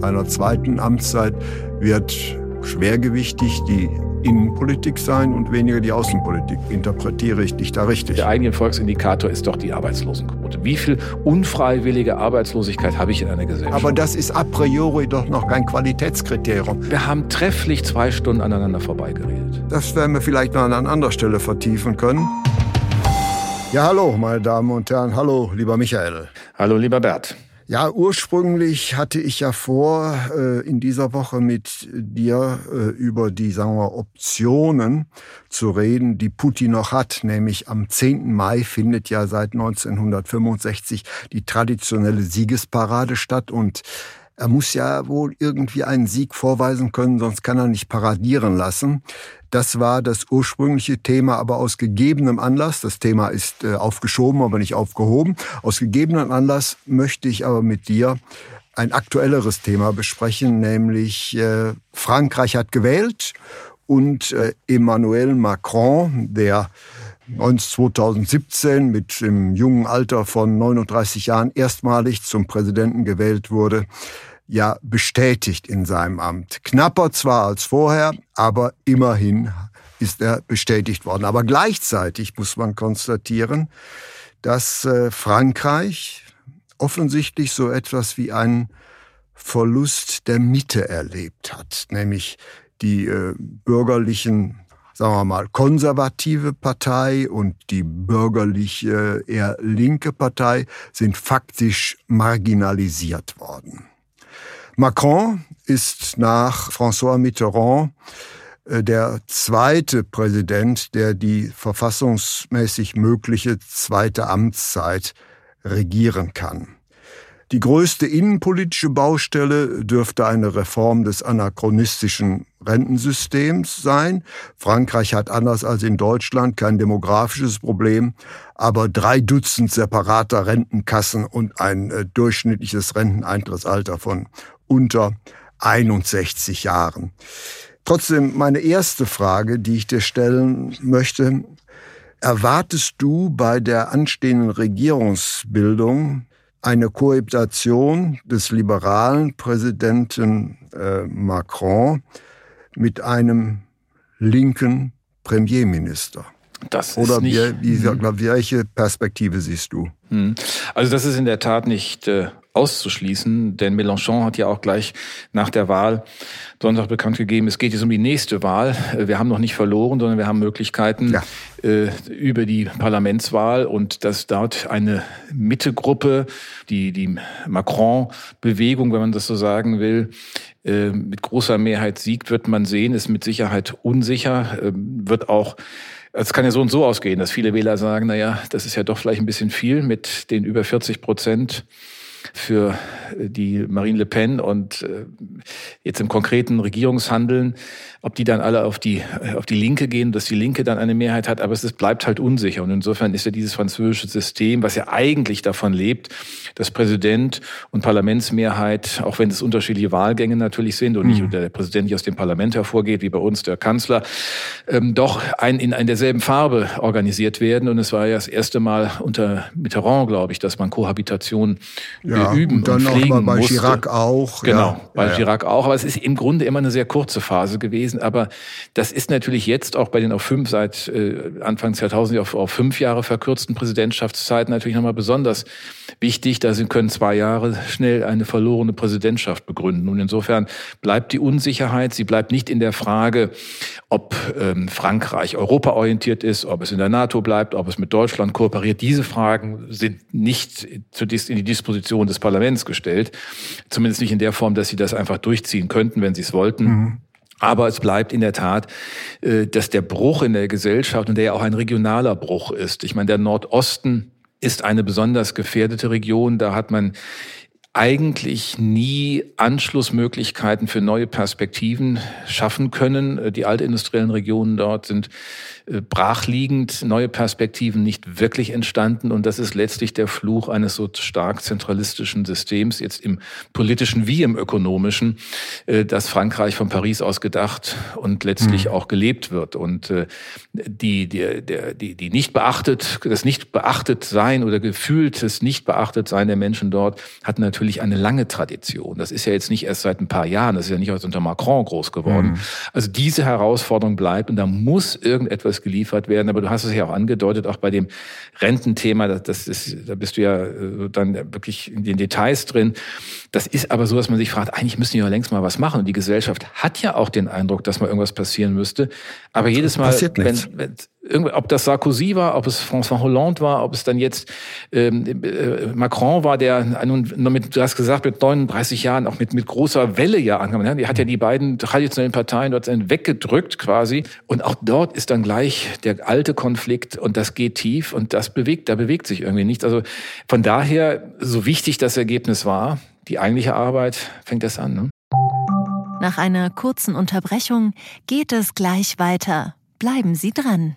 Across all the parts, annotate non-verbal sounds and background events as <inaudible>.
seiner zweiten Amtszeit wird schwergewichtig die Innenpolitik sein und weniger die Außenpolitik. Interpretiere ich dich da richtig? Der eigene Volksindikator ist doch die Arbeitslosenquote. Wie viel unfreiwillige Arbeitslosigkeit habe ich in einer Gesellschaft? Aber das ist a priori doch noch kein Qualitätskriterium. Wir haben trefflich zwei Stunden aneinander vorbeigeredet. Das werden wir vielleicht noch an einer anderen Stelle vertiefen können. Ja, hallo, meine Damen und Herren. Hallo, lieber Michael. Hallo, lieber Bert. Ja, ursprünglich hatte ich ja vor, äh, in dieser Woche mit dir äh, über die, sagen wir, Optionen zu reden, die Putin noch hat. Nämlich am 10. Mai findet ja seit 1965 die traditionelle Siegesparade statt und er muss ja wohl irgendwie einen Sieg vorweisen können, sonst kann er nicht paradieren lassen. Das war das ursprüngliche Thema, aber aus gegebenem Anlass, das Thema ist äh, aufgeschoben, aber nicht aufgehoben, aus gegebenem Anlass möchte ich aber mit dir ein aktuelleres Thema besprechen, nämlich äh, Frankreich hat gewählt und äh, Emmanuel Macron, der 2017 mit dem jungen Alter von 39 Jahren erstmalig zum Präsidenten gewählt wurde, ja bestätigt in seinem Amt. Knapper zwar als vorher, aber immerhin ist er bestätigt worden. Aber gleichzeitig muss man konstatieren, dass äh, Frankreich offensichtlich so etwas wie einen Verlust der Mitte erlebt hat, nämlich die äh, bürgerlichen sagen wir mal, konservative Partei und die bürgerliche, eher linke Partei sind faktisch marginalisiert worden. Macron ist nach François Mitterrand äh, der zweite Präsident, der die verfassungsmäßig mögliche zweite Amtszeit regieren kann. Die größte innenpolitische Baustelle dürfte eine Reform des anachronistischen Rentensystems sein. Frankreich hat anders als in Deutschland kein demografisches Problem, aber drei Dutzend separater Rentenkassen und ein äh, durchschnittliches Renteneintrittsalter von unter 61 Jahren. Trotzdem meine erste Frage, die ich dir stellen möchte, erwartest du bei der anstehenden Regierungsbildung eine Kohabitation des liberalen Präsidenten äh, Macron mit einem linken Premierminister? Das Oder ist nicht, wie, wie, welche Perspektive siehst du? Hm. Also das ist in der Tat nicht äh, auszuschließen, denn Mélenchon hat ja auch gleich nach der Wahl Sonntag bekannt gegeben, es geht jetzt um die nächste Wahl. Wir haben noch nicht verloren, sondern wir haben Möglichkeiten ja. äh, über die Parlamentswahl und dass dort eine Mittegruppe, die die Macron-Bewegung, wenn man das so sagen will, äh, mit großer Mehrheit siegt, wird man sehen, ist mit Sicherheit unsicher, äh, wird auch es kann ja so und so ausgehen, dass viele Wähler sagen, na ja, das ist ja doch vielleicht ein bisschen viel mit den über 40 Prozent für äh, die Marine Le Pen und äh, jetzt im konkreten Regierungshandeln, ob die dann alle auf die, äh, auf die Linke gehen, dass die Linke dann eine Mehrheit hat, aber es bleibt halt unsicher. Und insofern ist ja dieses französische System, was ja eigentlich davon lebt, dass Präsident und Parlamentsmehrheit, auch wenn es unterschiedliche Wahlgänge natürlich sind und nicht mhm. der Präsident nicht aus dem Parlament hervorgeht, wie bei uns der Kanzler, ähm, doch ein, in, in derselben Farbe organisiert werden. Und es war ja das erste Mal unter Mitterrand, glaube ich, dass man Kohabitation ja, üben und, dann und pflegen bei musste. Chirac auch. Genau, ja. bei ja, Chirac auch. Aber es ist im Grunde immer eine sehr kurze Phase gewesen. Aber das ist natürlich jetzt auch bei den auf fünf, seit äh, Anfang 2000 auf, auf fünf Jahre verkürzten Präsidentschaftszeiten natürlich nochmal besonders wichtig. Da sind, können zwei Jahre schnell eine verlorene Präsidentschaft begründen. Und insofern bleibt die Unsicherheit. Sie bleibt nicht in der Frage, ob ähm, Frankreich europaorientiert ist, ob es in der NATO bleibt, ob es mit Deutschland kooperiert. Diese Fragen sind nicht in die Disposition des Parlaments gestellt. Zumindest nicht in der Form, dass sie das einfach durchziehen könnten, wenn sie es wollten. Mhm. Aber es bleibt in der Tat, äh, dass der Bruch in der Gesellschaft und der ja auch ein regionaler Bruch ist. Ich meine, der Nordosten ist eine besonders gefährdete Region. Da hat man eigentlich nie Anschlussmöglichkeiten für neue Perspektiven schaffen können. Die altindustriellen Regionen dort sind äh, brachliegend, neue Perspektiven nicht wirklich entstanden. Und das ist letztlich der Fluch eines so stark zentralistischen Systems, jetzt im politischen wie im ökonomischen, äh, das Frankreich von Paris aus gedacht und letztlich mhm. auch gelebt wird. Und äh, die, die, die, die nicht beachtet, das nicht beachtet sein oder gefühltes nicht beachtet sein der Menschen dort hat natürlich eine lange Tradition. Das ist ja jetzt nicht erst seit ein paar Jahren, das ist ja nicht erst unter Macron groß geworden. Mhm. Also diese Herausforderung bleibt und da muss irgendetwas alles geliefert werden. Aber du hast es ja auch angedeutet, auch bei dem Rententhema, das ist, da bist du ja äh, dann wirklich in den Details drin. Das ist aber so, dass man sich fragt, eigentlich müssen die ja längst mal was machen. Und die Gesellschaft hat ja auch den Eindruck, dass mal irgendwas passieren müsste. Aber jedes Mal, wenn, wenn, ob das Sarkozy war, ob es François Hollande war, ob es dann jetzt ähm, äh, Macron war, der nun mit, du hast gesagt, mit 39 Jahren auch mit, mit großer Welle ja ankam. Ne? Die hat ja die beiden traditionellen Parteien dort weggedrückt quasi. Und auch dort ist dann gleich der alte Konflikt und das geht tief und das bewegt, da bewegt sich irgendwie nichts. Also von daher, so wichtig das Ergebnis war, die eigentliche Arbeit fängt das an. Ne? Nach einer kurzen Unterbrechung geht es gleich weiter. Bleiben Sie dran.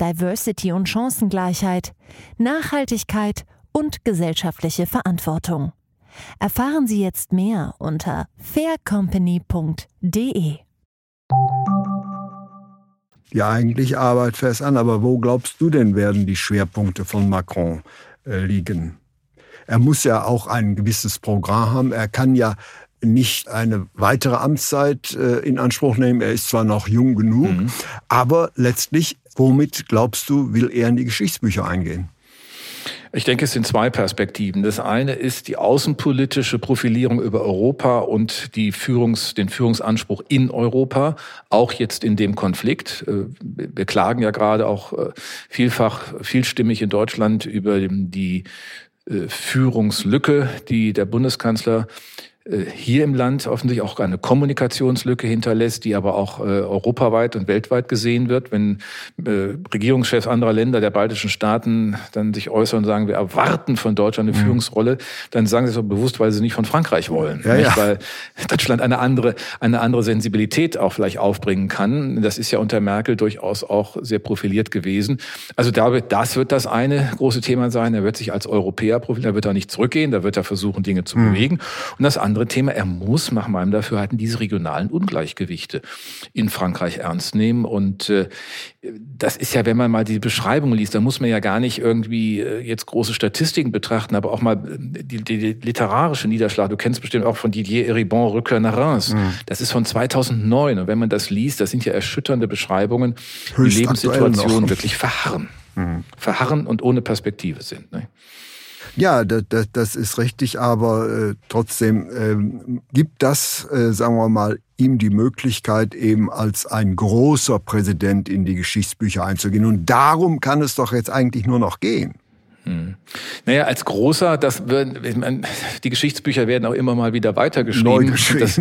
Diversity und Chancengleichheit, Nachhaltigkeit und gesellschaftliche Verantwortung. Erfahren Sie jetzt mehr unter faircompany.de. Ja, eigentlich Arbeit fest an, aber wo glaubst du denn werden die Schwerpunkte von Macron äh, liegen? Er muss ja auch ein gewisses Programm haben. Er kann ja nicht eine weitere Amtszeit äh, in Anspruch nehmen. Er ist zwar noch jung genug, mhm. aber letztlich, womit glaubst du, will er in die Geschichtsbücher eingehen? Ich denke, es sind zwei Perspektiven. Das eine ist die außenpolitische Profilierung über Europa und die Führungs-, den Führungsanspruch in Europa, auch jetzt in dem Konflikt. Äh, wir klagen ja gerade auch äh, vielfach, vielstimmig in Deutschland über die äh, Führungslücke, die der Bundeskanzler hier im Land offensichtlich auch eine Kommunikationslücke hinterlässt, die aber auch äh, europaweit und weltweit gesehen wird. Wenn äh, Regierungschefs anderer Länder, der baltischen Staaten, dann sich äußern und sagen, wir erwarten von Deutschland eine mhm. Führungsrolle, dann sagen sie es so bewusst, weil sie nicht von Frankreich wollen. Ja, ja. Weil Deutschland eine andere, eine andere Sensibilität auch vielleicht aufbringen kann. Das ist ja unter Merkel durchaus auch sehr profiliert gewesen. Also da wird, das wird das eine große Thema sein. Er wird sich als Europäer profilieren, er wird da nicht zurückgehen, da wird er versuchen, Dinge zu mhm. bewegen. Und das andere andere Thema. Er muss nach meinem Dafürhalten diese regionalen Ungleichgewichte in Frankreich ernst nehmen. Und äh, das ist ja, wenn man mal die Beschreibung liest, da muss man ja gar nicht irgendwie äh, jetzt große Statistiken betrachten, aber auch mal äh, die, die, die literarische Niederschlag. Du kennst bestimmt auch von Didier Eribon Rückkehr nach Reims. Mhm. Das ist von 2009. Und wenn man das liest, das sind ja erschütternde Beschreibungen, Höchst die Lebenssituationen wirklich verharren. Mhm. Verharren und ohne Perspektive sind. Ne? Ja, das, das, das ist richtig, aber äh, trotzdem ähm, gibt das, äh, sagen wir mal, ihm die Möglichkeit, eben als ein großer Präsident in die Geschichtsbücher einzugehen. Und darum kann es doch jetzt eigentlich nur noch gehen. Hm. Naja, als großer, das wird, die Geschichtsbücher werden auch immer mal wieder weitergeschrieben. Neu geschrieben. Das,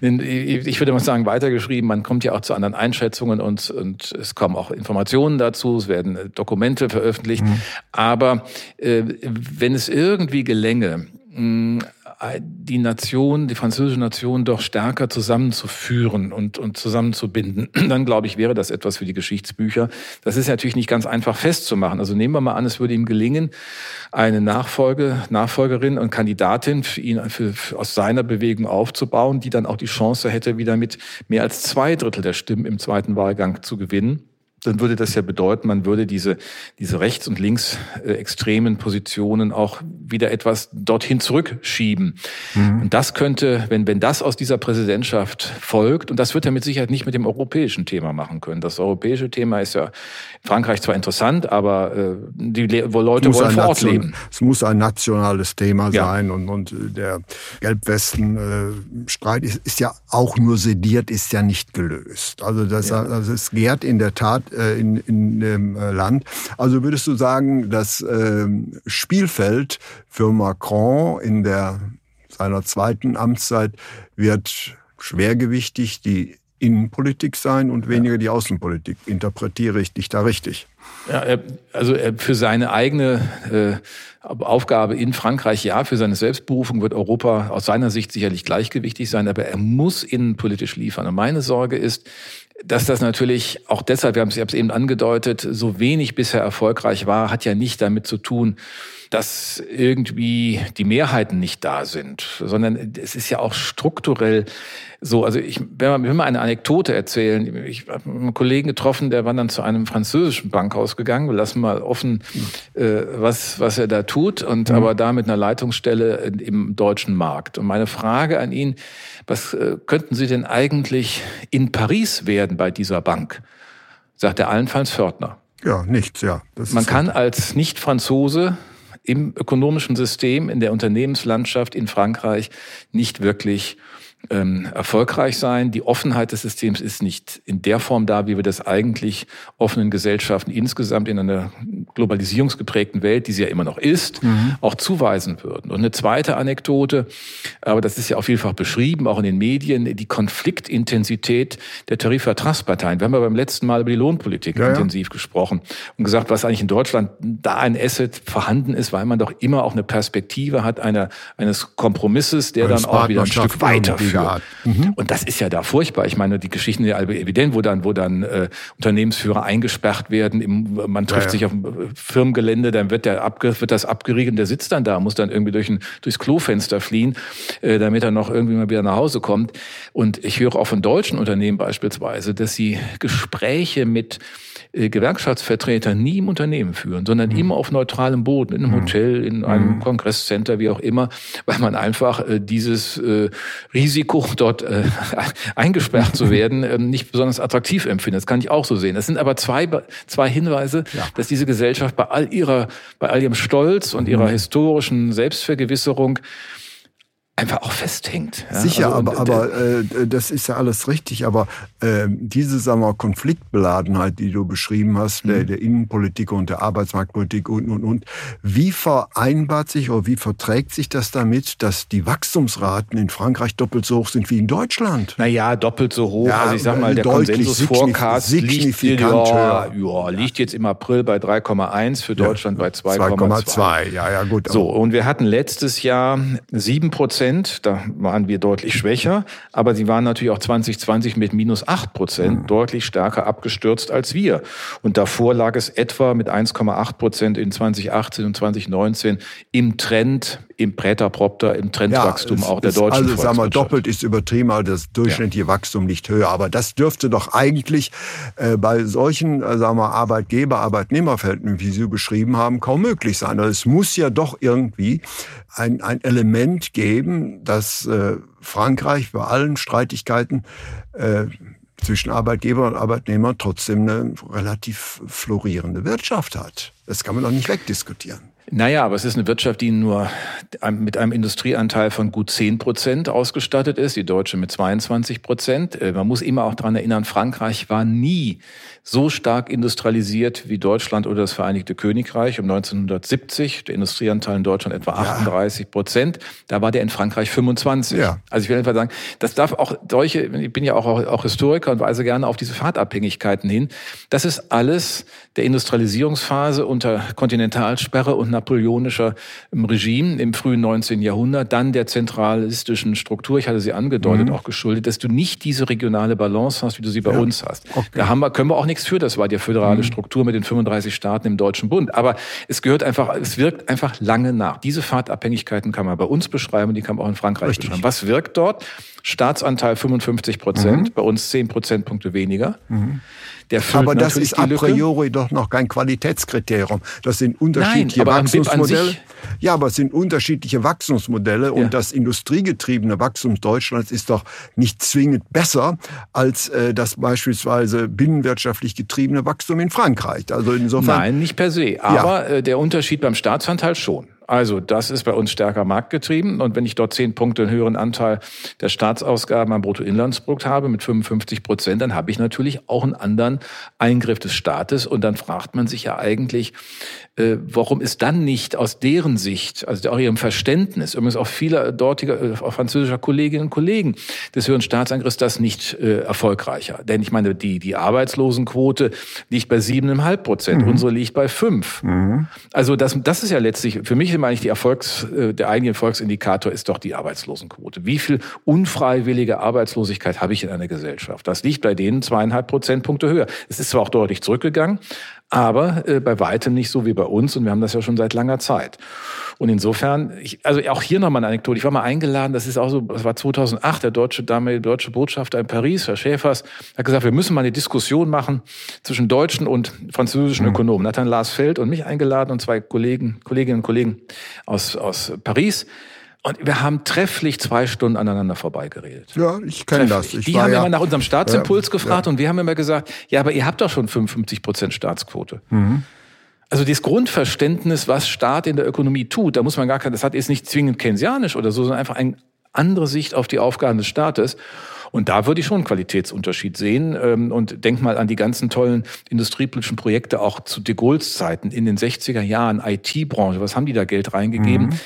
ich würde mal sagen, weitergeschrieben. Man kommt ja auch zu anderen Einschätzungen und, und es kommen auch Informationen dazu, es werden Dokumente veröffentlicht. Mhm. Aber äh, wenn es irgendwie gelänge, mh, die Nation, die französische Nation doch stärker zusammenzuführen und, und zusammenzubinden, <clears throat> dann glaube ich, wäre das etwas für die Geschichtsbücher. Das ist natürlich nicht ganz einfach festzumachen. Also nehmen wir mal an, es würde ihm gelingen, eine Nachfolge, Nachfolgerin und Kandidatin für ihn für, für, aus seiner Bewegung aufzubauen, die dann auch die Chance hätte, wieder mit mehr als zwei Drittel der Stimmen im zweiten Wahlgang zu gewinnen dann würde das ja bedeuten, man würde diese, diese rechts- und linksextremen Positionen auch wieder etwas dorthin zurückschieben. Mhm. Und das könnte, wenn, wenn das aus dieser Präsidentschaft folgt, und das wird er mit Sicherheit nicht mit dem europäischen Thema machen können. Das europäische Thema ist ja in Frankreich zwar interessant, aber äh, die Leute wollen vor Ort leben. Es muss ein nationales Thema ja. sein und, und der Gelbwesten-Streit ist, ist ja auch nur sediert, ist ja nicht gelöst. Also das, ja. also es gärt in der Tat äh, in, in dem äh, Land. Also würdest du sagen, das äh, Spielfeld für Macron in der seiner zweiten Amtszeit wird schwergewichtig die Innenpolitik sein und weniger die Außenpolitik. Interpretiere ich dich da richtig? Ja, also für seine eigene äh, Aufgabe in Frankreich ja, für seine Selbstberufung wird Europa aus seiner Sicht sicherlich gleichgewichtig sein, aber er muss innenpolitisch liefern. Und meine Sorge ist, dass das natürlich auch deshalb, wir haben es eben angedeutet, so wenig bisher erfolgreich war, hat ja nicht damit zu tun, dass irgendwie die Mehrheiten nicht da sind, sondern es ist ja auch strukturell so. Also ich will mal eine Anekdote erzählen. Ich habe einen Kollegen getroffen, der war dann zu einem französischen Bankhaus gegangen. Wir lassen mal offen, äh, was, was er da tut, und mhm. aber da mit einer Leitungsstelle im deutschen Markt. Und meine Frage an ihn, was äh, könnten Sie denn eigentlich in Paris werden bei dieser Bank? Sagt er allenfalls Fördner. Ja, nichts, ja. Man kann als Nicht-Franzose im ökonomischen System, in der Unternehmenslandschaft in Frankreich nicht wirklich ähm, erfolgreich sein. Die Offenheit des Systems ist nicht in der Form da, wie wir das eigentlich offenen Gesellschaften insgesamt in einer globalisierungsgeprägten Welt, die sie ja immer noch ist, mhm. auch zuweisen würden. Und eine zweite Anekdote, aber das ist ja auch vielfach beschrieben, auch in den Medien, die Konfliktintensität der Tarifvertragsparteien. Wir haben ja beim letzten Mal über die Lohnpolitik ja, intensiv ja. gesprochen und gesagt, was eigentlich in Deutschland da ein Asset vorhanden ist, weil man doch immer auch eine Perspektive hat einer, eines Kompromisses, der dann auch wieder ein Stück weiter führt. Mhm. Und das ist ja da furchtbar. Ich meine, die Geschichten sind ja evident, wo dann, wo dann äh, Unternehmensführer eingesperrt werden, im, man trifft ja, sich auf dem Firmengelände, dann wird, der abge, wird das abgeriegelt und der sitzt dann da, muss dann irgendwie durch ein, durchs Klofenster fliehen, äh, damit er noch irgendwie mal wieder nach Hause kommt. Und ich höre auch von deutschen Unternehmen beispielsweise, dass sie Gespräche mit äh, Gewerkschaftsvertreter nie im Unternehmen führen, sondern mhm. immer auf neutralem Boden, in einem mhm. Hotel, in einem mhm. Kongresscenter, wie auch immer, weil man einfach äh, dieses äh, Risiko, dort äh, <laughs> eingesperrt zu werden, äh, nicht besonders attraktiv empfindet. Das kann ich auch so sehen. Das sind aber zwei, zwei Hinweise, ja. dass diese Gesellschaft bei all ihrer, bei all ihrem Stolz und ihrer mhm. historischen Selbstvergewisserung einfach auch festhängt. Ja? Sicher, also, aber, aber äh, das ist ja alles richtig. Aber äh, diese sagen wir, Konfliktbeladenheit, die du beschrieben hast, mhm. der, der Innenpolitik und der Arbeitsmarktpolitik und, und, und, wie vereinbart sich oder wie verträgt sich das damit, dass die Wachstumsraten in Frankreich doppelt so hoch sind wie in Deutschland? Naja, doppelt so hoch. Ja, also ich sag mal, der Konsensus-Forecast liegt, ja, ja, liegt jetzt im April bei 3,1, für Deutschland bei 2,2. 2,2, ja, ja, gut. So, und wir hatten letztes Jahr 7 Prozent Prozent, da waren wir deutlich schwächer, aber sie waren natürlich auch 2020 mit minus acht Prozent mhm. deutlich stärker abgestürzt als wir. Und davor lag es etwa mit 1,8 Prozent in 2018 und 2019 im Trend im Präterpropter, im Trendwachstum ja, auch der deutschen Also sagen wir, doppelt ist übertrieben, aber das durchschnittliche ja. Wachstum nicht höher. Aber das dürfte doch eigentlich äh, bei solchen, äh, sagen wir, Arbeitgeber-Arbeitnehmerverhältnissen, wie Sie beschrieben haben, kaum möglich sein. Also es muss ja doch irgendwie ein, ein Element geben, dass äh, Frankreich bei allen Streitigkeiten äh, zwischen Arbeitgeber und Arbeitnehmer trotzdem eine relativ florierende Wirtschaft hat. Das kann man doch nicht wegdiskutieren. Naja, aber es ist eine Wirtschaft, die nur mit einem Industrieanteil von gut 10 Prozent ausgestattet ist, die deutsche mit 22 Prozent. Äh, man muss immer auch daran erinnern, Frankreich war nie so stark industrialisiert wie Deutschland oder das Vereinigte Königreich um 1970. Der Industrieanteil in Deutschland etwa 38 Prozent. Da war der in Frankreich 25. Ja. Also ich will einfach sagen, das darf auch solche, ich bin ja auch, auch Historiker und weise gerne auf diese Fahrtabhängigkeiten hin. Das ist alles der Industrialisierungsphase unter Kontinentalsperre und napoleonischer Regime im frühen 19. Jahrhundert, dann der zentralistischen Struktur, ich hatte sie angedeutet, mhm. auch geschuldet, dass du nicht diese regionale Balance hast, wie du sie bei ja. uns hast. Okay. Da haben wir, können wir auch nichts für, das war die föderale mhm. Struktur mit den 35 Staaten im Deutschen Bund. Aber es gehört einfach, es wirkt einfach lange nach. Diese Fahrtabhängigkeiten kann man bei uns beschreiben, die kann man auch in Frankreich Richtig. beschreiben. Was wirkt dort? Staatsanteil 55 Prozent, mhm. bei uns 10 Prozentpunkte weniger. Mhm. Aber das ist a priori doch noch kein Qualitätskriterium. Das sind unterschiedliche Nein, Wachstumsmodelle. Ja, aber es sind unterschiedliche Wachstumsmodelle und ja. das industriegetriebene Wachstum Deutschlands ist doch nicht zwingend besser als äh, das beispielsweise binnenwirtschaftlich getriebene Wachstum in Frankreich. Also insofern. Nein, nicht per se. Aber ja. äh, der Unterschied beim Staatsanteil schon. Also das ist bei uns stärker marktgetrieben. Und wenn ich dort zehn Punkte einen höheren Anteil der Staatsausgaben am Bruttoinlandsprodukt habe mit 55 Prozent, dann habe ich natürlich auch einen anderen Eingriff des Staates. Und dann fragt man sich ja eigentlich, äh, warum ist dann nicht aus deren Sicht, also auch ihrem Verständnis, übrigens auch vieler dortiger, äh, auch französischer Kolleginnen und Kollegen des höheren Staatsangriffs, das nicht äh, erfolgreicher. Denn ich meine, die, die Arbeitslosenquote liegt bei siebeneinhalb Prozent, mhm. unsere liegt bei fünf. Mhm. Also das, das ist ja letztlich für mich meine ich, die Erfolgs, äh, der eigentliche Erfolgsindikator ist doch die Arbeitslosenquote. Wie viel unfreiwillige Arbeitslosigkeit habe ich in einer Gesellschaft? Das liegt bei denen zweieinhalb Prozentpunkte höher. Es ist zwar auch deutlich zurückgegangen, aber äh, bei weitem nicht so wie bei uns und wir haben das ja schon seit langer Zeit. Und insofern, ich, also auch hier nochmal eine Anekdote. Ich war mal eingeladen, das ist auch so, das war 2008, der deutsche, damalige deutsche Botschafter in Paris, Herr Schäfers, hat gesagt, wir müssen mal eine Diskussion machen zwischen deutschen und französischen mhm. Ökonomen. Hat dann Lars Feld und mich eingeladen und zwei Kollegen, Kolleginnen und Kollegen aus, aus Paris. Und wir haben trefflich zwei Stunden aneinander vorbeigeredet. Ja, ich kenne das. Ich die haben ja, immer nach unserem Staatsimpuls ja, gefragt ja. und wir haben immer gesagt, ja, aber ihr habt doch schon 55 Prozent Staatsquote. Mhm. Also das Grundverständnis, was Staat in der Ökonomie tut, da muss man gar kein, das hat ist nicht zwingend keynesianisch oder so, sondern einfach eine andere Sicht auf die Aufgaben des Staates. Und da würde ich schon einen Qualitätsunterschied sehen. Ähm, und denk mal an die ganzen tollen industriepolitischen Projekte auch zu de Gaulle's Zeiten in den 60er Jahren, IT-Branche. Was haben die da Geld reingegeben? Mhm.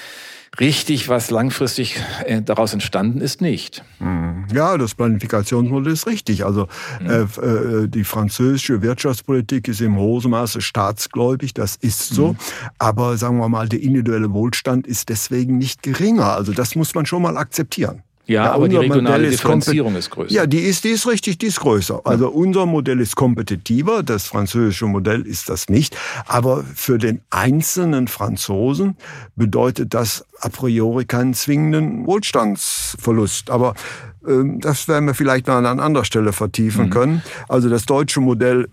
Richtig, was langfristig äh, daraus entstanden ist, nicht. Mhm. Ja, das Planifikationsmodell ist richtig. Also mhm. äh, äh, die französische Wirtschaftspolitik ist im hohen Maße staatsgläubig, das ist so. Mhm. Aber sagen wir mal, der individuelle Wohlstand ist deswegen nicht geringer. Also das muss man schon mal akzeptieren. Ja, ja aber die regionale Differenzierung ist größer. Ja, die ist, die ist richtig, die ist größer. Also unser Modell ist kompetitiver, das französische Modell ist das nicht. Aber für den einzelnen Franzosen bedeutet das a priori keinen zwingenden Wohlstandsverlust. Aber ähm, das werden wir vielleicht noch an anderer Stelle vertiefen mhm. können. Also das deutsche Modell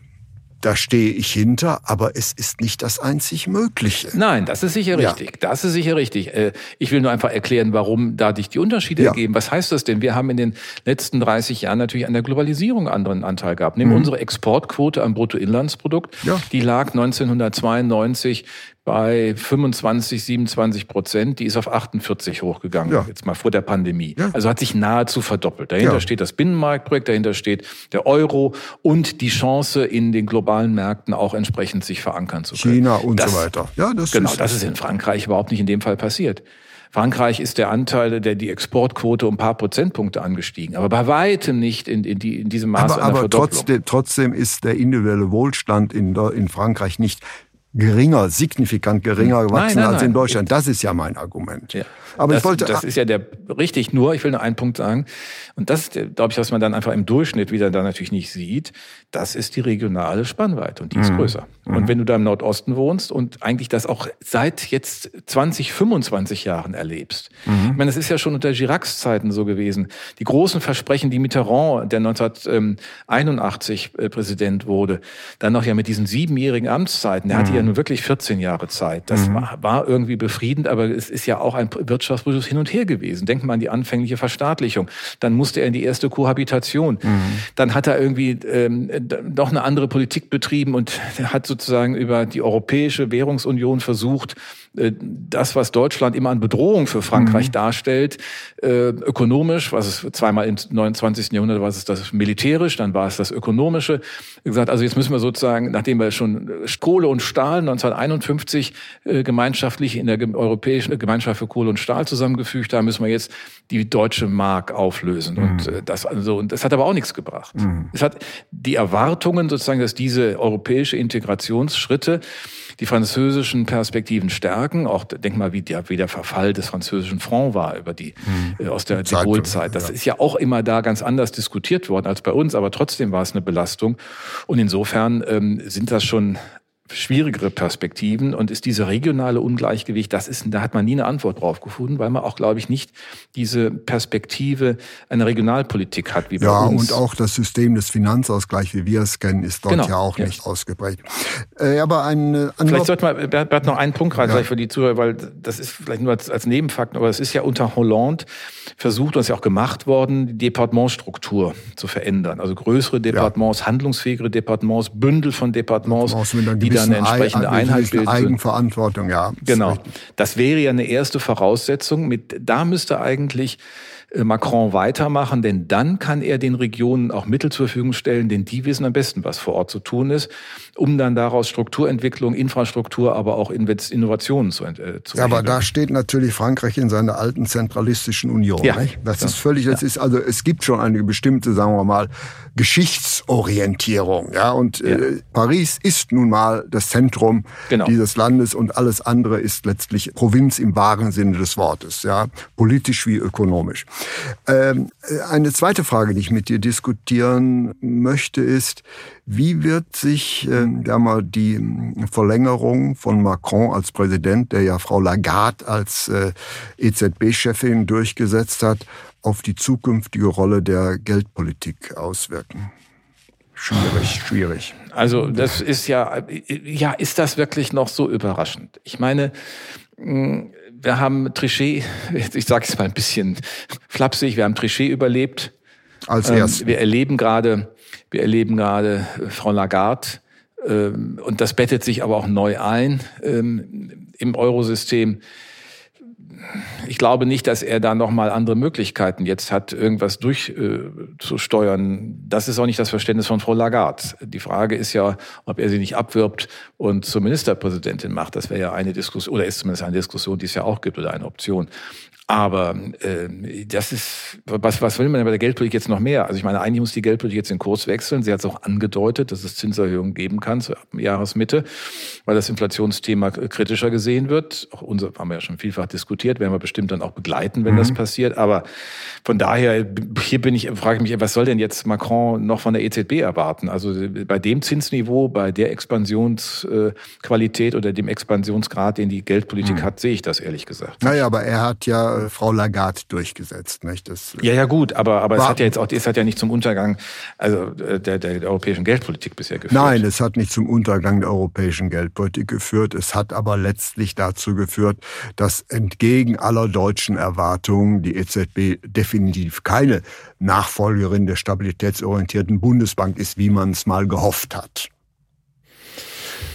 da stehe ich hinter, aber es ist nicht das einzig Mögliche. Nein, das ist sicher richtig. Ja. Das ist sicher richtig. Äh, ich will nur einfach erklären, warum dadurch die Unterschiede ja. ergeben. Was heißt das denn? Wir haben in den letzten 30 Jahren natürlich an der Globalisierung anderen Anteil gehabt. Nehmen mhm. unsere Exportquote am Bruttoinlandsprodukt. Ja. Die lag 1992 bei 25, 27 Prozent. Die ist auf 48 hochgegangen, ja. jetzt mal vor der Pandemie. Ja. Also hat sich nahezu verdoppelt. Dahinter ja. steht das Binnenmarktprojekt, dahinter steht der Euro und die Chance, in den globalen Märkten auch entsprechend sich verankern zu können. China und das, so weiter. Ja, das genau, ist das ist in Frankreich überhaupt nicht in dem Fall passiert. Frankreich ist der Anteil, der die Exportquote um ein paar Prozentpunkte angestiegen, aber bei weitem nicht in, in, die, in diesem Maße. Aber, aber trotzdem, trotzdem ist der individuelle Wohlstand in, in Frankreich nicht geringer, signifikant geringer gewachsen nein, nein, als in Deutschland. Das ist ja mein Argument. Ja. Aber das, ich wollte, das ist ja der richtig nur. Ich will nur einen Punkt sagen und das ist, glaube ich, was man dann einfach im Durchschnitt wieder dann natürlich nicht sieht. Das ist die regionale Spannweite und die ist mhm. größer. Mhm. Und wenn du da im Nordosten wohnst und eigentlich das auch seit jetzt 20, 25 Jahren erlebst. Mhm. Ich meine, es ist ja schon unter Giracs Zeiten so gewesen. Die großen Versprechen, die Mitterrand, der 1981 äh, Präsident wurde, dann noch ja mit diesen siebenjährigen Amtszeiten. Der hatte ja mhm. nun wirklich 14 Jahre Zeit. Das mhm. war, war irgendwie befriedend, aber es ist ja auch ein wirtschaftspolitisches Hin und Her gewesen. Denkt mal an die anfängliche Verstaatlichung. Dann musste er in die erste Kohabitation. Mhm. Dann hat er irgendwie ähm, doch eine andere Politik betrieben und hat sozusagen über die Europäische Währungsunion versucht, das, was Deutschland immer an Bedrohung für Frankreich mhm. darstellt, äh, ökonomisch, was es zweimal im 29. Jahrhundert war es das militärisch, dann war es das ökonomische. Gesagt, also jetzt müssen wir sozusagen, nachdem wir schon Kohle und Stahl 1951 äh, gemeinschaftlich in der Europäischen Gemeinschaft für Kohle und Stahl zusammengefügt haben, müssen wir jetzt die deutsche Mark auflösen. Mhm. Und das also, und das hat aber auch nichts gebracht. Mhm. Es hat die Erwartungen sozusagen, dass diese europäische Integrationsschritte die französischen Perspektiven stärken. Auch denk mal, wie der, wie der Verfall des französischen Franc war über die hm. äh, aus der de Gaulle-Zeit. Das ja. ist ja auch immer da ganz anders diskutiert worden als bei uns, aber trotzdem war es eine Belastung. Und insofern ähm, sind das schon schwierigere Perspektiven und ist diese regionale Ungleichgewicht, das ist, da hat man nie eine Antwort drauf gefunden, weil man auch, glaube ich, nicht diese Perspektive einer Regionalpolitik hat, wie bei ja, uns. Ja, und auch das System des Finanzausgleichs, wie wir es kennen, ist dort genau, ja auch ja. nicht ausgeprägt. Äh, aber ein äh, Vielleicht sollte man, Bert, noch einen Punkt rein, ja. für die Zuhörer, weil das ist vielleicht nur als, als Nebenfakt, aber es ist ja unter Hollande versucht, und es ist ja auch gemacht worden, die Departementstruktur zu verändern. Also größere Departements, ja. handlungsfähigere Departements, Bündel von Departements, die dann eine entsprechende Einheit bilden. Eigenverantwortung, ja. Genau. Das wäre ja eine erste Voraussetzung. Mit, da müsste eigentlich Macron weitermachen, denn dann kann er den Regionen auch Mittel zur Verfügung stellen, denn die wissen am besten, was vor Ort zu tun ist, um dann daraus Strukturentwicklung, Infrastruktur, aber auch Innovationen zu, äh, zu Ja, aber da steht natürlich Frankreich in seiner alten zentralistischen Union. Ja, nicht? Das ja. ist völlig, das ja. ist also es gibt schon eine bestimmte, sagen wir mal, Geschichtsorientierung, ja und ja. Äh, Paris ist nun mal das Zentrum genau. dieses Landes und alles andere ist letztlich Provinz im wahren Sinne des Wortes, ja politisch wie ökonomisch. Ähm, eine zweite Frage, die ich mit dir diskutieren möchte, ist, wie wird sich äh, mal die Verlängerung von Macron als Präsident, der ja Frau Lagarde als äh, EZB-Chefin durchgesetzt hat, auf die zukünftige Rolle der Geldpolitik auswirken? Schwierig, schwierig. Also das ist ja, ja, ist das wirklich noch so überraschend? Ich meine, wir haben Trichet, ich sage es mal ein bisschen flapsig, wir haben Trichet überlebt. Als erstes. Ähm, wir erleben gerade, wir erleben gerade äh, Frau Lagarde ähm, und das bettet sich aber auch neu ein ähm, im Eurosystem ich glaube nicht, dass er da nochmal andere Möglichkeiten jetzt hat, irgendwas durchzusteuern. Äh, das ist auch nicht das Verständnis von Frau Lagarde. Die Frage ist ja, ob er sie nicht abwirbt und zur Ministerpräsidentin macht. Das wäre ja eine Diskussion, oder ist zumindest eine Diskussion, die es ja auch gibt, oder eine Option. Aber äh, das ist, was, was will man denn bei der Geldpolitik jetzt noch mehr? Also ich meine, eigentlich muss die Geldpolitik jetzt den Kurs wechseln. Sie hat es auch angedeutet, dass es Zinserhöhungen geben kann zur Jahresmitte, weil das Inflationsthema kritischer gesehen wird. Auch unser haben wir ja schon vielfach diskutiert, werden wir bestimmt dann auch begleiten, wenn mhm. das passiert. Aber von daher, hier bin ich, frage ich mich, was soll denn jetzt Macron noch von der EZB erwarten? Also bei dem Zinsniveau, bei der Expansionsqualität oder dem Expansionsgrad, den die Geldpolitik mhm. hat, sehe ich das ehrlich gesagt. Naja, aber er hat ja äh, Frau Lagarde durchgesetzt. Nicht? Das, äh, ja, ja, gut, aber, aber es hat ja jetzt auch, es hat ja nicht zum Untergang also äh, der, der, der europäischen Geldpolitik bisher geführt. Nein, es hat nicht zum Untergang der europäischen Geldpolitik geführt. Es hat aber letztlich dazu geführt, dass entgegen aller deutschen Erwartungen die EZB definitiv keine Nachfolgerin der stabilitätsorientierten Bundesbank ist, wie man es mal gehofft hat.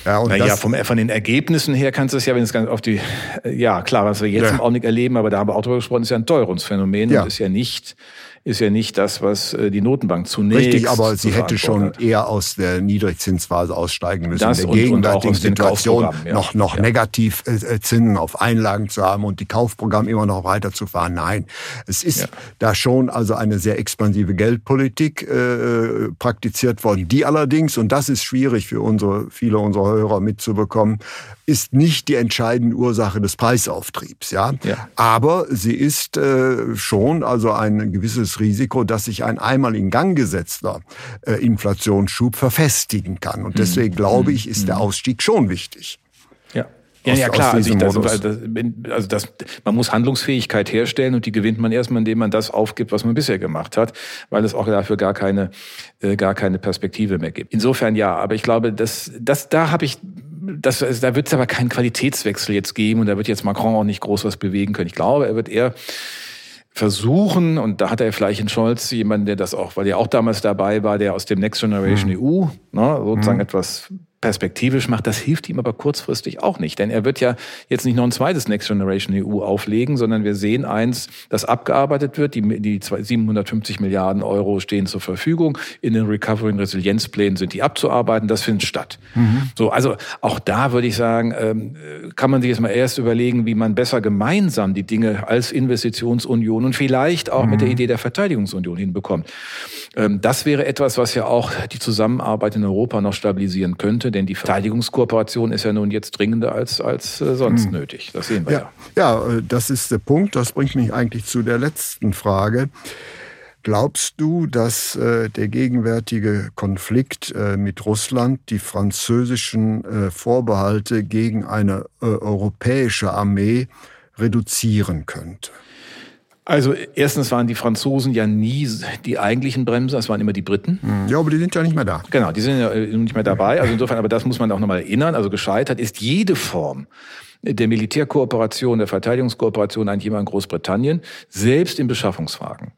Ja, und naja, vom, von den Ergebnissen her kannst du es ja, wenn es ganz auf die, ja klar, was wir jetzt ja. im Augenblick erleben, aber da haben wir auch drüber gesprochen, ist ja ein Teuerungsphänomen ja. und ist ja nicht ist ja nicht das, was äh, die Notenbank zunächst. Richtig, aber sie hätte schon eher aus der Niedrigzinsphase aussteigen müssen. Das in der gegenwärtigen Situation ja. noch, noch ja. negativ äh, äh, Zinsen auf Einlagen zu haben und die Kaufprogramme immer noch weiterzufahren. Nein, es ist ja. da schon also eine sehr expansive Geldpolitik äh, praktiziert worden, die allerdings, und das ist schwierig für unsere, viele unserer Hörer mitzubekommen, ist nicht die entscheidende Ursache des Preisauftriebs, ja. ja. Aber sie ist äh, schon also ein gewisses Risiko, dass sich ein einmal in Gang gesetzter äh, Inflationsschub verfestigen kann. Und deswegen mhm. glaube ich, ist der mhm. Ausstieg schon wichtig. Ja. Ja, ja, klar. Also, ich, das, also das, man muss Handlungsfähigkeit herstellen und die gewinnt man erstmal, indem man das aufgibt, was man bisher gemacht hat, weil es auch dafür gar keine, äh, gar keine Perspektive mehr gibt. Insofern ja, aber ich glaube, das, das, da habe ich das, also da wird es aber keinen Qualitätswechsel jetzt geben und da wird jetzt Macron auch nicht groß was bewegen können. Ich glaube, er wird eher versuchen, und da hat er vielleicht in Scholz jemanden, der das auch, weil er auch damals dabei war, der aus dem Next Generation mhm. EU, ne, sozusagen mhm. etwas perspektivisch macht, das hilft ihm aber kurzfristig auch nicht. Denn er wird ja jetzt nicht noch ein zweites Next Generation EU auflegen, sondern wir sehen eins, das abgearbeitet wird. Die, die 750 Milliarden Euro stehen zur Verfügung. In den Recovery- und Resilienzplänen sind die abzuarbeiten. Das findet statt. Mhm. So, also auch da würde ich sagen, ähm, kann man sich jetzt mal erst überlegen, wie man besser gemeinsam die Dinge als Investitionsunion und vielleicht auch mhm. mit der Idee der Verteidigungsunion hinbekommt. Ähm, das wäre etwas, was ja auch die Zusammenarbeit in Europa noch stabilisieren könnte, denn die Verteidigungskooperation ist ja nun jetzt dringender als, als äh, sonst hm. nötig. Das sehen wir ja. Ja, ja äh, das ist der Punkt. Das bringt mich eigentlich zu der letzten Frage. Glaubst du, dass äh, der gegenwärtige Konflikt äh, mit Russland die französischen äh, Vorbehalte gegen eine äh, europäische Armee reduzieren könnte? Also erstens waren die Franzosen ja nie die eigentlichen Bremser, es waren immer die Briten. Hm. Ja, aber die sind ja nicht mehr da. Genau, die sind ja äh, nicht mehr dabei. Also insofern, aber das muss man auch nochmal erinnern. Also gescheitert ist jede Form der Militärkooperation, der Verteidigungskooperation eigentlich immer in Großbritannien, selbst in Beschaffungsfragen.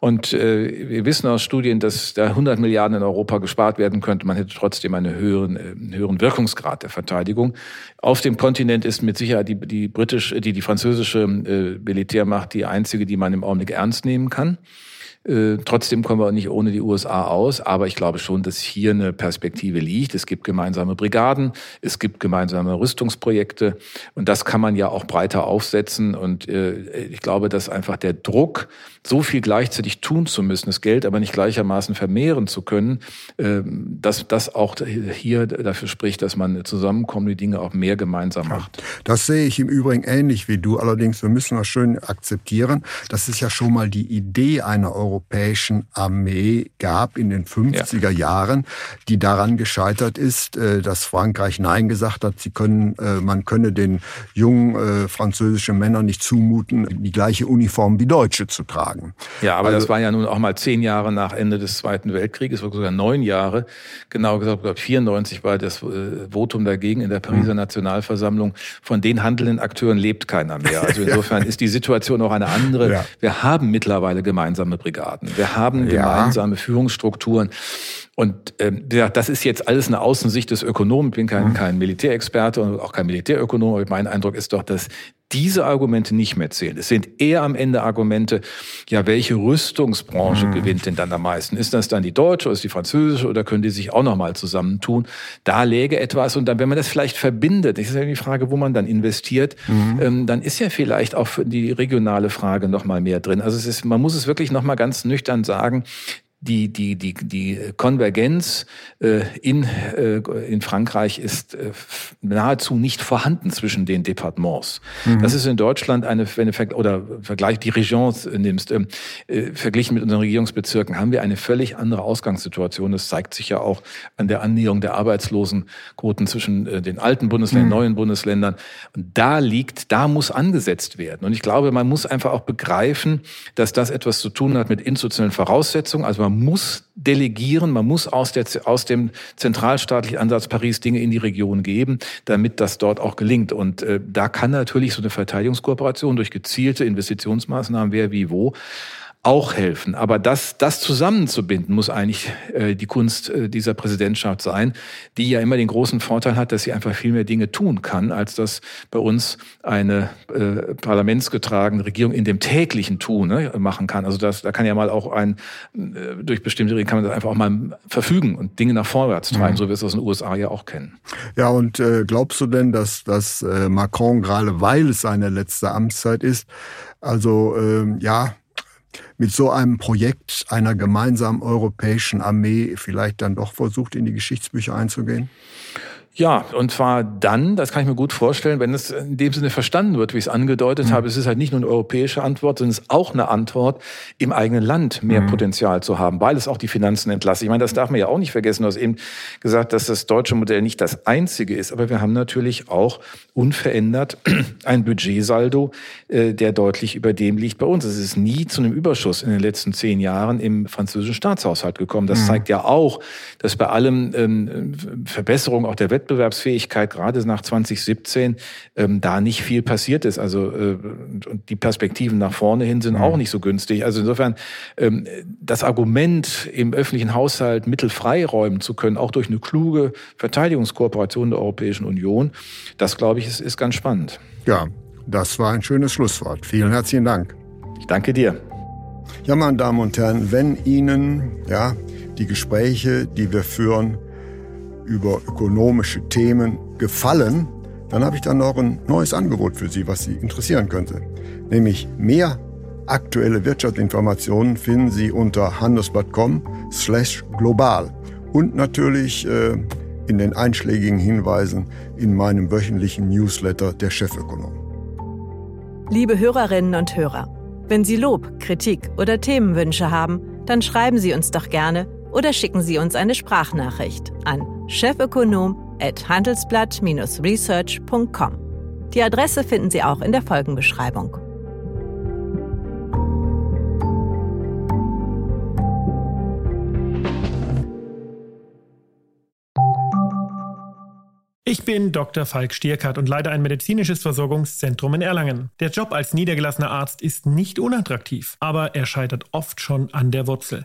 Und äh, wir wissen aus Studien, dass da 100 Milliarden in Europa gespart werden könnte. Man hätte trotzdem einen höheren, äh, höheren Wirkungsgrad der Verteidigung. Auf dem Kontinent ist mit Sicherheit die, die britische, die, die französische äh, Militärmacht die einzige, die man im Augenblick ernst nehmen kann. Äh, trotzdem kommen wir nicht ohne die USA aus, aber ich glaube schon, dass hier eine Perspektive liegt. Es gibt gemeinsame Brigaden, es gibt gemeinsame Rüstungsprojekte und das kann man ja auch breiter aufsetzen. Und äh, ich glaube, dass einfach der Druck, so viel gleichzeitig tun zu müssen, das Geld aber nicht gleichermaßen vermehren zu können, äh, dass das auch hier dafür spricht, dass man zusammenkommt, die Dinge auch mehr gemeinsam macht. Das sehe ich im Übrigen ähnlich wie du. Allerdings, wir müssen das schön akzeptieren. Das ist ja schon mal die Idee einer Euro europäischen Armee gab in den 50er ja. Jahren, die daran gescheitert ist, äh, dass Frankreich Nein gesagt hat, sie können, äh, man könne den jungen äh, französischen Männern nicht zumuten, die gleiche Uniform wie Deutsche zu tragen. Ja, aber also, das war ja nun auch mal zehn Jahre nach Ende des Zweiten Weltkrieges, sogar neun Jahre. Genau gesagt, glaube 94 war das Votum dagegen in der Pariser hm. Nationalversammlung. Von den handelnden Akteuren lebt keiner mehr. Also <laughs> insofern ist die Situation auch eine andere. Ja. Wir haben mittlerweile gemeinsame Brigaden. Brigaden. Wir haben gemeinsame ja. Führungsstrukturen. Und ähm, das ist jetzt alles eine Außensicht des Ökonomen. Ich bin kein, mhm. kein Militärexperte und auch kein Militärökonom, aber mein Eindruck ist doch, dass diese Argumente nicht mehr zählen. Es sind eher am Ende Argumente, ja, welche Rüstungsbranche mhm. gewinnt denn dann am meisten? Ist das dann die deutsche oder ist die französische oder können die sich auch nochmal zusammentun? Da läge etwas und dann, wenn man das vielleicht verbindet, das ist ja die Frage, wo man dann investiert, mhm. ähm, dann ist ja vielleicht auch die regionale Frage nochmal mehr drin. Also es ist, man muss es wirklich nochmal ganz nüchtern sagen, die, die, die, die Konvergenz äh, in, äh, in Frankreich ist äh, nahezu nicht vorhanden zwischen den Departements. Mhm. Das ist in Deutschland eine, wenn du oder Vergleich die Regions nimmst, ähm, äh, verglichen mit unseren Regierungsbezirken, haben wir eine völlig andere Ausgangssituation. Das zeigt sich ja auch an der Annäherung der Arbeitslosenquoten zwischen äh, den alten Bundesländern, mhm. neuen Bundesländern. Und da liegt, da muss angesetzt werden. Und ich glaube, man muss einfach auch begreifen, dass das etwas zu tun hat mit institutionellen Voraussetzungen. Also man muss delegieren, man muss aus, der, aus dem zentralstaatlichen Ansatz Paris Dinge in die Region geben, damit das dort auch gelingt. Und äh, da kann natürlich so eine Verteidigungskooperation durch gezielte Investitionsmaßnahmen, wer wie wo, auch helfen. Aber das, das zusammenzubinden, muss eigentlich äh, die Kunst äh, dieser Präsidentschaft sein, die ja immer den großen Vorteil hat, dass sie einfach viel mehr Dinge tun kann, als das bei uns eine äh, parlamentsgetragene Regierung in dem täglichen Tun ne, machen kann. Also das, da kann ja mal auch ein, äh, durch bestimmte Regeln kann man das einfach auch mal verfügen und Dinge nach vorwärts treiben, mhm. so wie wir es aus den USA ja auch kennen. Ja, und äh, glaubst du denn, dass, dass äh, Macron, gerade weil es seine letzte Amtszeit ist, also äh, ja, mit so einem Projekt einer gemeinsamen europäischen Armee vielleicht dann doch versucht, in die Geschichtsbücher einzugehen? Ja, und zwar dann, das kann ich mir gut vorstellen, wenn es in dem Sinne verstanden wird, wie ich es angedeutet mhm. habe. Es ist halt nicht nur eine europäische Antwort, sondern es ist auch eine Antwort, im eigenen Land mehr mhm. Potenzial zu haben, weil es auch die Finanzen entlastet. Ich meine, das darf man ja auch nicht vergessen. Du hast eben gesagt, dass das deutsche Modell nicht das einzige ist, aber wir haben natürlich auch unverändert <clears throat> ein Budgetsaldo, äh, der deutlich über dem liegt bei uns. Es ist nie zu einem Überschuss in den letzten zehn Jahren im französischen Staatshaushalt gekommen. Das mhm. zeigt ja auch, dass bei allem ähm, Verbesserung auch der Wettbewerb Wettbewerbsfähigkeit gerade nach 2017 ähm, da nicht viel passiert ist. Also äh, und die Perspektiven nach vorne hin sind mhm. auch nicht so günstig. Also insofern ähm, das Argument im öffentlichen Haushalt Mittel freiräumen zu können, auch durch eine kluge Verteidigungskooperation der Europäischen Union, das glaube ich ist, ist ganz spannend. Ja, das war ein schönes Schlusswort. Vielen herzlichen Dank. Ich danke dir. Ja, meine Damen und Herren, wenn Ihnen ja, die Gespräche, die wir führen, über ökonomische Themen gefallen, dann habe ich dann noch ein neues Angebot für Sie, was Sie interessieren könnte. Nämlich mehr aktuelle Wirtschaftsinformationen finden Sie unter handelsblatt.com slash global und natürlich äh, in den einschlägigen Hinweisen in meinem wöchentlichen Newsletter der Chefökonom. Liebe Hörerinnen und Hörer, Wenn Sie Lob, Kritik oder Themenwünsche haben, dann schreiben Sie uns doch gerne oder schicken Sie uns eine Sprachnachricht an chefökonom@handelsblatt-research.com. Die Adresse finden Sie auch in der Folgenbeschreibung. Ich bin Dr. Falk Stierkart und leite ein medizinisches Versorgungszentrum in Erlangen. Der Job als niedergelassener Arzt ist nicht unattraktiv, aber er scheitert oft schon an der Wurzel.